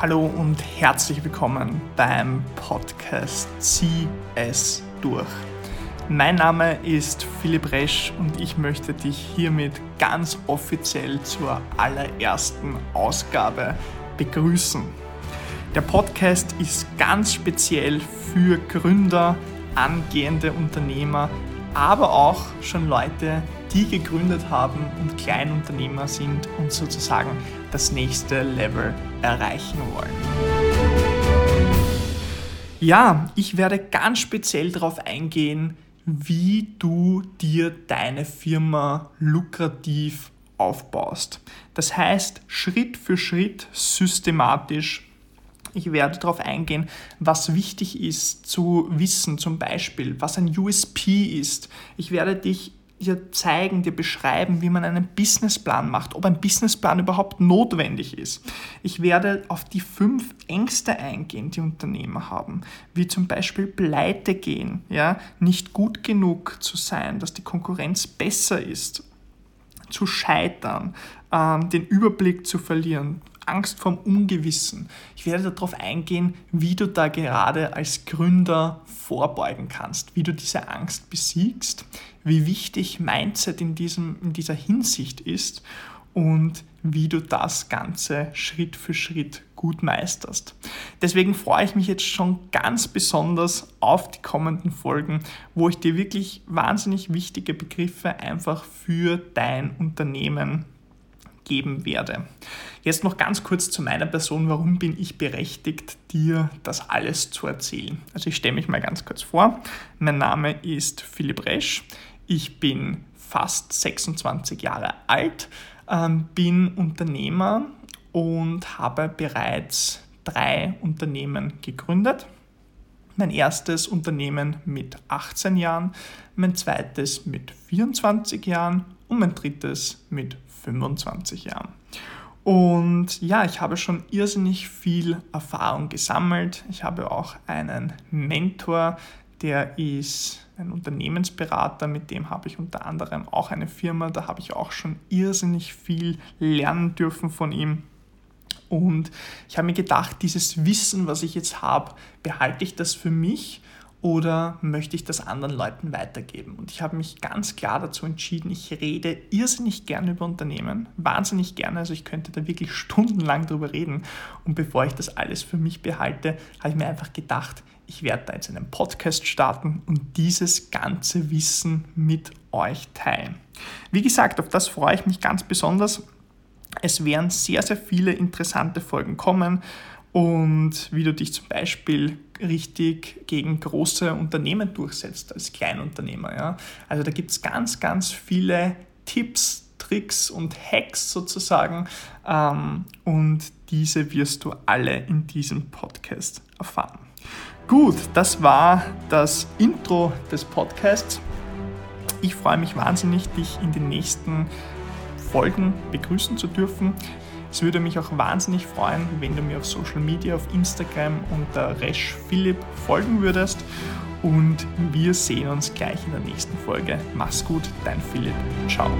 Hallo und herzlich willkommen beim Podcast Zieh es durch. Mein Name ist Philipp Resch und ich möchte dich hiermit ganz offiziell zur allerersten Ausgabe begrüßen. Der Podcast ist ganz speziell für Gründer, angehende Unternehmer, aber auch schon Leute, die gegründet haben und Kleinunternehmer sind und sozusagen das nächste Level erreichen wollen. Ja, ich werde ganz speziell darauf eingehen, wie du dir deine Firma lukrativ aufbaust. Das heißt, Schritt für Schritt systematisch ich werde darauf eingehen, was wichtig ist zu wissen, zum Beispiel, was ein USP ist. Ich werde dich dir zeigen, dir beschreiben, wie man einen Businessplan macht, ob ein Businessplan überhaupt notwendig ist. Ich werde auf die fünf Ängste eingehen, die Unternehmer haben, wie zum Beispiel pleite gehen, ja, nicht gut genug zu sein, dass die Konkurrenz besser ist, zu scheitern, ähm, den Überblick zu verlieren, Angst vorm Ungewissen. Ich werde darauf eingehen, wie du da gerade als Gründer vorbeugen kannst, wie du diese Angst besiegst, wie wichtig Mindset in, diesem, in dieser Hinsicht ist und wie du das Ganze Schritt für Schritt gut meisterst. Deswegen freue ich mich jetzt schon ganz besonders auf die kommenden Folgen, wo ich dir wirklich wahnsinnig wichtige Begriffe einfach für dein Unternehmen geben werde. Jetzt noch ganz kurz zu meiner Person. Warum bin ich berechtigt, dir das alles zu erzählen? Also ich stelle mich mal ganz kurz vor. Mein Name ist Philipp Resch. Ich bin fast 26 Jahre alt, ähm, bin Unternehmer und habe bereits drei Unternehmen gegründet. Mein erstes Unternehmen mit 18 Jahren, mein zweites mit 24 Jahren und mein drittes mit 25 Jahren. Und ja, ich habe schon irrsinnig viel Erfahrung gesammelt. Ich habe auch einen Mentor, der ist ein Unternehmensberater, mit dem habe ich unter anderem auch eine Firma, da habe ich auch schon irrsinnig viel lernen dürfen von ihm. Und ich habe mir gedacht, dieses Wissen, was ich jetzt habe, behalte ich das für mich oder möchte ich das anderen Leuten weitergeben? Und ich habe mich ganz klar dazu entschieden, ich rede irrsinnig gerne über Unternehmen, wahnsinnig gerne, also ich könnte da wirklich stundenlang drüber reden. Und bevor ich das alles für mich behalte, habe ich mir einfach gedacht, ich werde da jetzt einen Podcast starten und dieses ganze Wissen mit euch teilen. Wie gesagt, auf das freue ich mich ganz besonders. Es werden sehr, sehr viele interessante Folgen kommen und wie du dich zum Beispiel richtig gegen große Unternehmen durchsetzt als Kleinunternehmer. Ja? Also da gibt es ganz, ganz viele Tipps, Tricks und Hacks sozusagen ähm, und diese wirst du alle in diesem Podcast erfahren. Gut, das war das Intro des Podcasts. Ich freue mich wahnsinnig, dich in den nächsten Folgen begrüßen zu dürfen. Es würde mich auch wahnsinnig freuen, wenn du mir auf Social Media, auf Instagram unter Resch Philipp folgen würdest. Und wir sehen uns gleich in der nächsten Folge. Mach's gut, dein Philipp. Ciao.